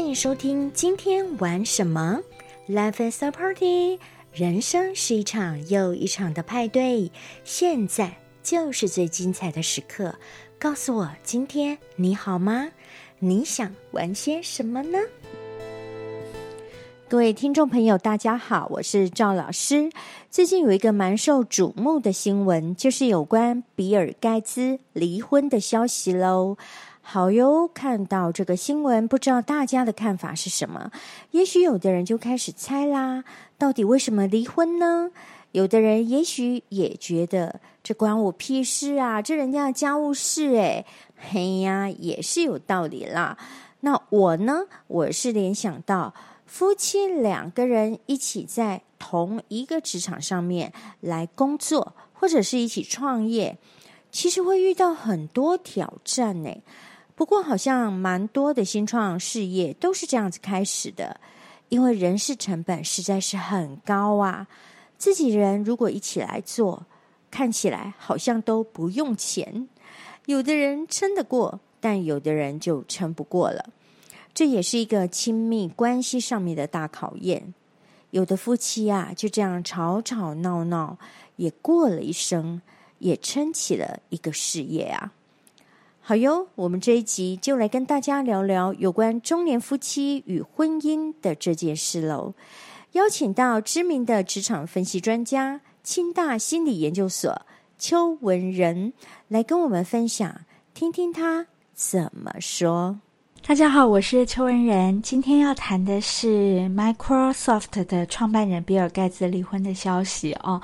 欢迎收听今天玩什么？Life is a party，人生是一场又一场的派对，现在就是最精彩的时刻。告诉我，今天你好吗？你想玩些什么呢？各位听众朋友，大家好，我是赵老师。最近有一个蛮受瞩目的新闻，就是有关比尔盖茨离婚的消息喽。好哟，看到这个新闻，不知道大家的看法是什么？也许有的人就开始猜啦，到底为什么离婚呢？有的人也许也觉得这关我屁事啊，这人家的家务事诶，嘿呀，也是有道理啦。那我呢，我是联想到。夫妻两个人一起在同一个职场上面来工作，或者是一起创业，其实会遇到很多挑战呢。不过，好像蛮多的新创事业都是这样子开始的，因为人事成本实在是很高啊。自己人如果一起来做，看起来好像都不用钱，有的人撑得过，但有的人就撑不过了。这也是一个亲密关系上面的大考验。有的夫妻啊，就这样吵吵闹闹，也过了一生，也撑起了一个事业啊。好哟，我们这一集就来跟大家聊聊有关中年夫妻与婚姻的这件事喽。邀请到知名的职场分析专家、清大心理研究所邱文仁来跟我们分享，听听他怎么说。大家好，我是邱文仁。今天要谈的是 Microsoft 的创办人比尔盖茨离婚的消息哦。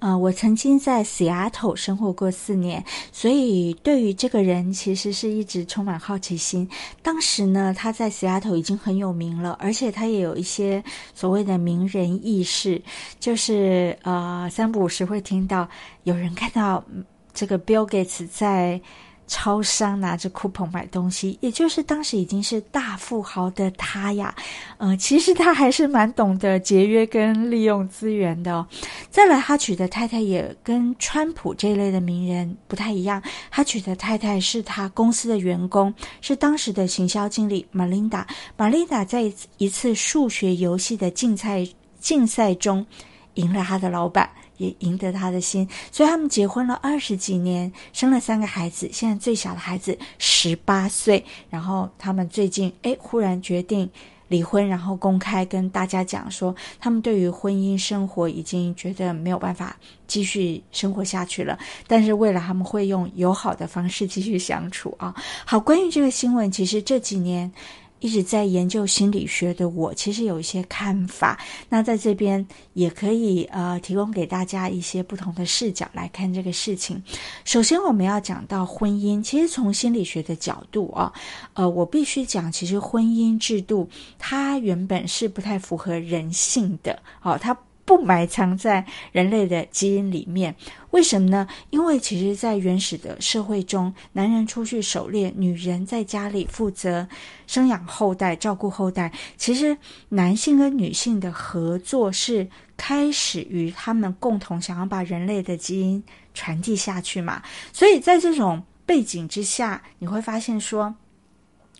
呃，我曾经在 Seattle 生活过四年，所以对于这个人其实是一直充满好奇心。当时呢，他在 Seattle 已经很有名了，而且他也有一些所谓的名人轶事，就是呃三不五时会听到有人看到这个 Bill Gates 在。超商拿着 coupon 买东西，也就是当时已经是大富豪的他呀，呃，其实他还是蛮懂得节约跟利用资源的。再来，他娶的太太也跟川普这类的名人不太一样，他娶的太太是他公司的员工，是当时的行销经理玛琳达。玛琳达在一次数学游戏的竞赛竞赛中赢了他的老板。也赢得他的心，所以他们结婚了二十几年，生了三个孩子。现在最小的孩子十八岁，然后他们最近哎忽然决定离婚，然后公开跟大家讲说，他们对于婚姻生活已经觉得没有办法继续生活下去了。但是为了他们会用友好的方式继续相处啊。好，关于这个新闻，其实这几年。一直在研究心理学的我，其实有一些看法。那在这边也可以呃，提供给大家一些不同的视角来看这个事情。首先，我们要讲到婚姻，其实从心理学的角度啊，呃，我必须讲，其实婚姻制度它原本是不太符合人性的，哦，它。不埋藏在人类的基因里面，为什么呢？因为其实，在原始的社会中，男人出去狩猎，女人在家里负责生养后代、照顾后代。其实，男性跟女性的合作是开始于他们共同想要把人类的基因传递下去嘛。所以在这种背景之下，你会发现说，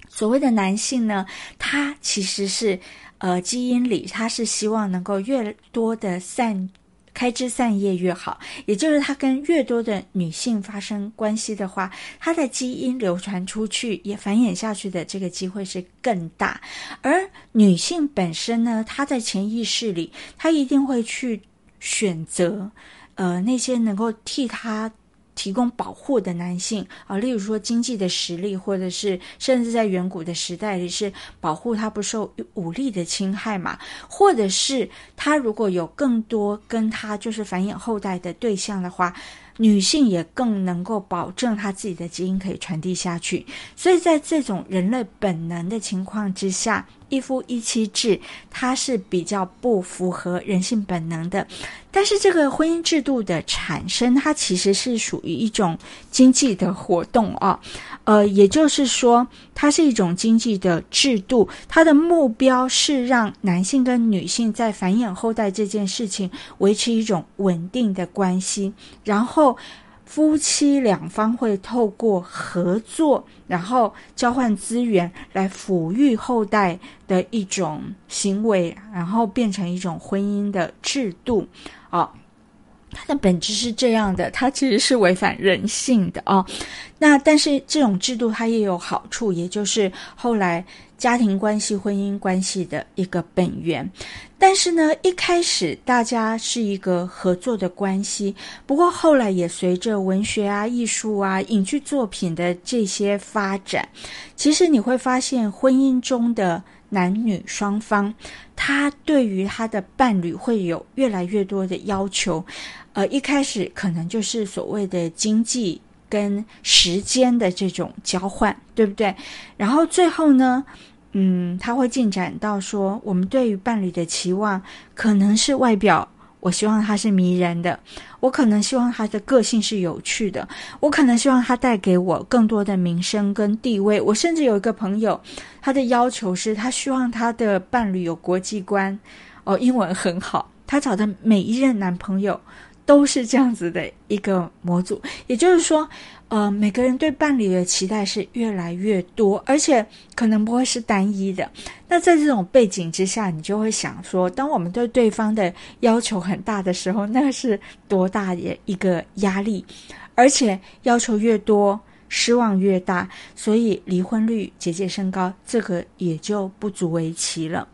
所谓的男性呢，他其实是。呃，基因里他是希望能够越多的散开枝散叶越好，也就是他跟越多的女性发生关系的话，他的基因流传出去也繁衍下去的这个机会是更大。而女性本身呢，她在潜意识里，她一定会去选择呃那些能够替她。提供保护的男性啊，例如说经济的实力，或者是甚至在远古的时代里是保护他不受武力的侵害嘛，或者是他如果有更多跟他就是繁衍后代的对象的话，女性也更能够保证她自己的基因可以传递下去。所以在这种人类本能的情况之下。一夫一妻制，它是比较不符合人性本能的。但是，这个婚姻制度的产生，它其实是属于一种经济的活动啊。呃，也就是说，它是一种经济的制度，它的目标是让男性跟女性在繁衍后代这件事情维持一种稳定的关系，然后。夫妻两方会透过合作，然后交换资源来抚育后代的一种行为，然后变成一种婚姻的制度。哦，它的本质是这样的，它其实是违反人性的哦。那但是这种制度它也有好处，也就是后来家庭关系、婚姻关系的一个本源。但是呢，一开始大家是一个合作的关系，不过后来也随着文学啊、艺术啊、影剧作品的这些发展，其实你会发现婚姻中的男女双方，他对于他的伴侣会有越来越多的要求。呃，一开始可能就是所谓的经济跟时间的这种交换，对不对？然后最后呢？嗯，他会进展到说，我们对于伴侣的期望可能是外表，我希望他是迷人的，我可能希望他的个性是有趣的，我可能希望他带给我更多的名声跟地位。我甚至有一个朋友，他的要求是他希望他的伴侣有国际观，哦，英文很好。他找的每一任男朋友都是这样子的一个模组，也就是说。呃，每个人对伴侣的期待是越来越多，而且可能不会是单一的。那在这种背景之下，你就会想说，当我们对对方的要求很大的时候，那是多大的一个压力？而且要求越多，失望越大，所以离婚率节节升高，这个也就不足为奇了。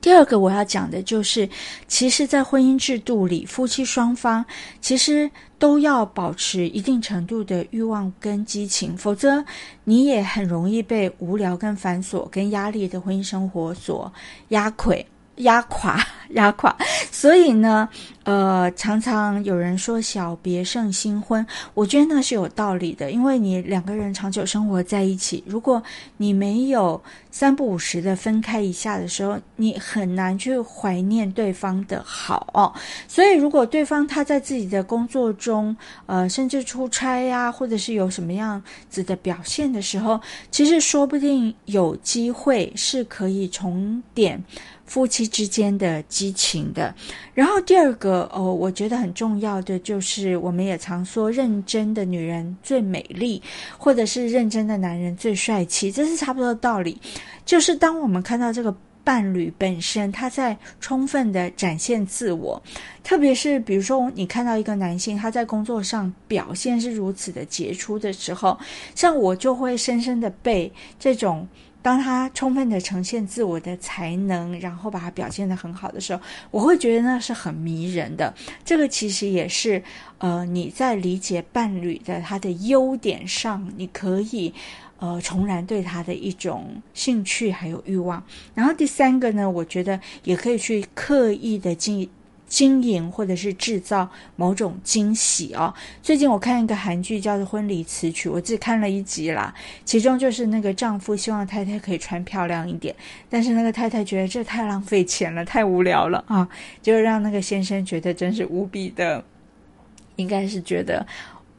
第二个我要讲的就是，其实，在婚姻制度里，夫妻双方其实都要保持一定程度的欲望跟激情，否则你也很容易被无聊、跟繁琐、跟压力的婚姻生活所压垮。压垮，压垮。所以呢，呃，常常有人说“小别胜新婚”，我觉得那是有道理的。因为你两个人长久生活在一起，如果你没有三不五时的分开一下的时候，你很难去怀念对方的好哦。所以，如果对方他在自己的工作中，呃，甚至出差呀，或者是有什么样子的表现的时候，其实说不定有机会是可以重点。夫妻之间的激情的，然后第二个哦，我觉得很重要的就是，我们也常说，认真的女人最美丽，或者是认真的男人最帅气，这是差不多的道理。就是当我们看到这个伴侣本身他在充分的展现自我，特别是比如说你看到一个男性他在工作上表现是如此的杰出的时候，像我就会深深的被这种。当他充分的呈现自我的才能，然后把它表现的很好的时候，我会觉得那是很迷人的。这个其实也是，呃，你在理解伴侣的他的优点上，你可以，呃，重燃对他的一种兴趣还有欲望。然后第三个呢，我觉得也可以去刻意的进。经营或者是制造某种惊喜哦。最近我看一个韩剧叫做《婚礼词曲》，我只看了一集啦。其中就是那个丈夫希望太太可以穿漂亮一点，但是那个太太觉得这太浪费钱了，太无聊了啊，就让那个先生觉得真是无比的，应该是觉得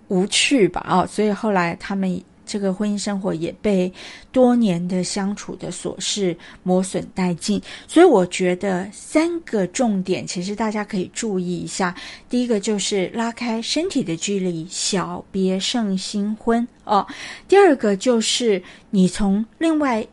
无趣吧哦。所以后来他们。这个婚姻生活也被多年的相处的琐事磨损殆尽，所以我觉得三个重点其实大家可以注意一下。第一个就是拉开身体的距离，小别胜新婚哦。第二个就是你从另外。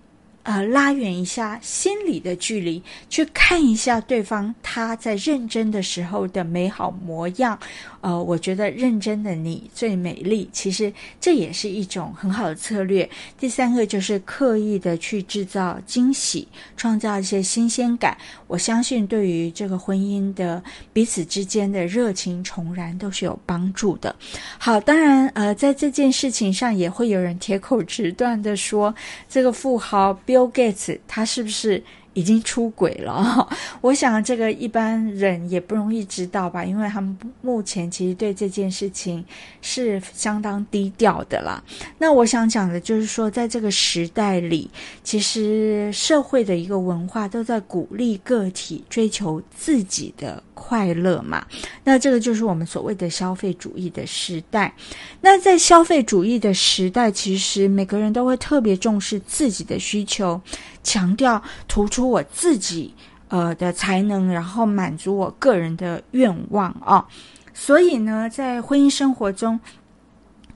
呃，拉远一下心理的距离，去看一下对方他在认真的时候的美好模样。呃，我觉得认真的你最美丽，其实这也是一种很好的策略。第三个就是刻意的去制造惊喜，创造一些新鲜感。我相信对于这个婚姻的彼此之间的热情重燃都是有帮助的。好，当然呃，在这件事情上也会有人铁口直断的说，这个富豪 Bill Gates 他是不是？已经出轨了，我想这个一般人也不容易知道吧，因为他们目前其实对这件事情是相当低调的啦。那我想讲的就是说，在这个时代里，其实社会的一个文化都在鼓励个体追求自己的快乐嘛。那这个就是我们所谓的消费主义的时代。那在消费主义的时代，其实每个人都会特别重视自己的需求。强调突出我自己呃的才能，然后满足我个人的愿望啊。所以呢，在婚姻生活中，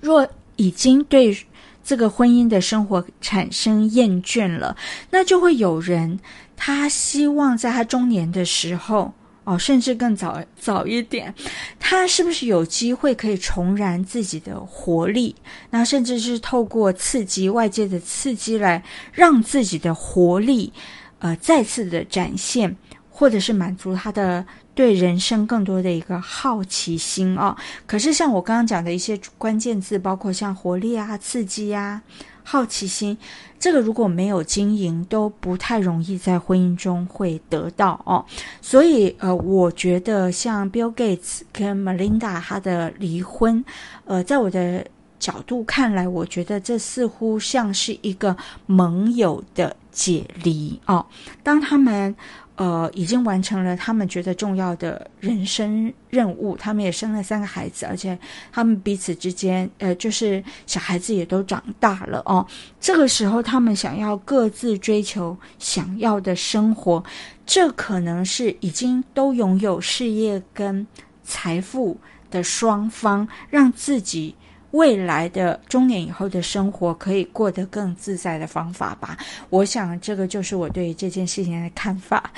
若已经对这个婚姻的生活产生厌倦了，那就会有人他希望在他中年的时候。哦，甚至更早早一点，他是不是有机会可以重燃自己的活力？那甚至是透过刺激外界的刺激来让自己的活力，呃，再次的展现，或者是满足他的对人生更多的一个好奇心啊。可是像我刚刚讲的一些关键字，包括像活力啊、刺激啊。好奇心，这个如果没有经营，都不太容易在婚姻中会得到哦。所以，呃，我觉得像 Bill Gates 跟 Melinda 他的离婚，呃，在我的角度看来，我觉得这似乎像是一个盟友的解离哦。当他们。呃，已经完成了他们觉得重要的人生任务。他们也生了三个孩子，而且他们彼此之间，呃，就是小孩子也都长大了哦。这个时候，他们想要各自追求想要的生活，这可能是已经都拥有事业跟财富的双方，让自己。未来的中年以后的生活可以过得更自在的方法吧。我想这个就是我对这件事情的看法。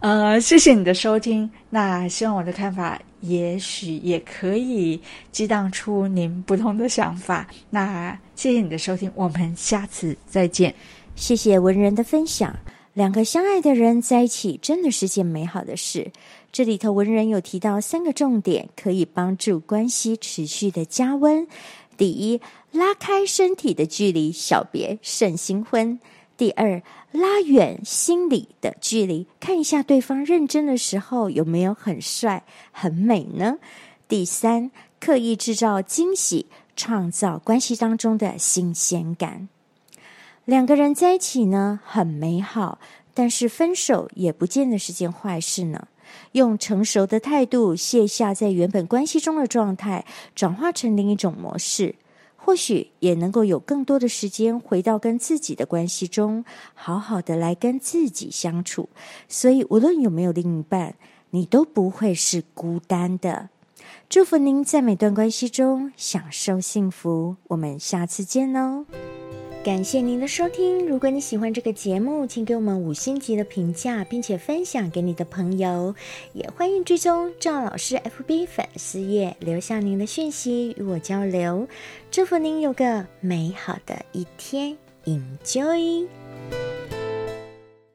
呃，谢谢你的收听。那希望我的看法也许也可以激荡出您不同的想法。那谢谢你的收听，我们下次再见。谢谢文人的分享。两个相爱的人在一起真的是件美好的事。这里头文人有提到三个重点，可以帮助关系持续的加温。第一，拉开身体的距离，小别胜新婚；第二，拉远心理的距离，看一下对方认真的时候有没有很帅、很美呢？第三，刻意制造惊喜，创造关系当中的新鲜感。两个人在一起呢，很美好，但是分手也不见得是件坏事呢。用成熟的态度卸下在原本关系中的状态，转化成另一种模式，或许也能够有更多的时间回到跟自己的关系中，好好的来跟自己相处。所以，无论有没有另一半，你都不会是孤单的。祝福您在每段关系中享受幸福。我们下次见喽。感谢您的收听。如果你喜欢这个节目，请给我们五星级的评价，并且分享给你的朋友。也欢迎追踪赵老师 FB 粉丝页，留下您的讯息与我交流。祝福您有个美好的一天，Enjoy。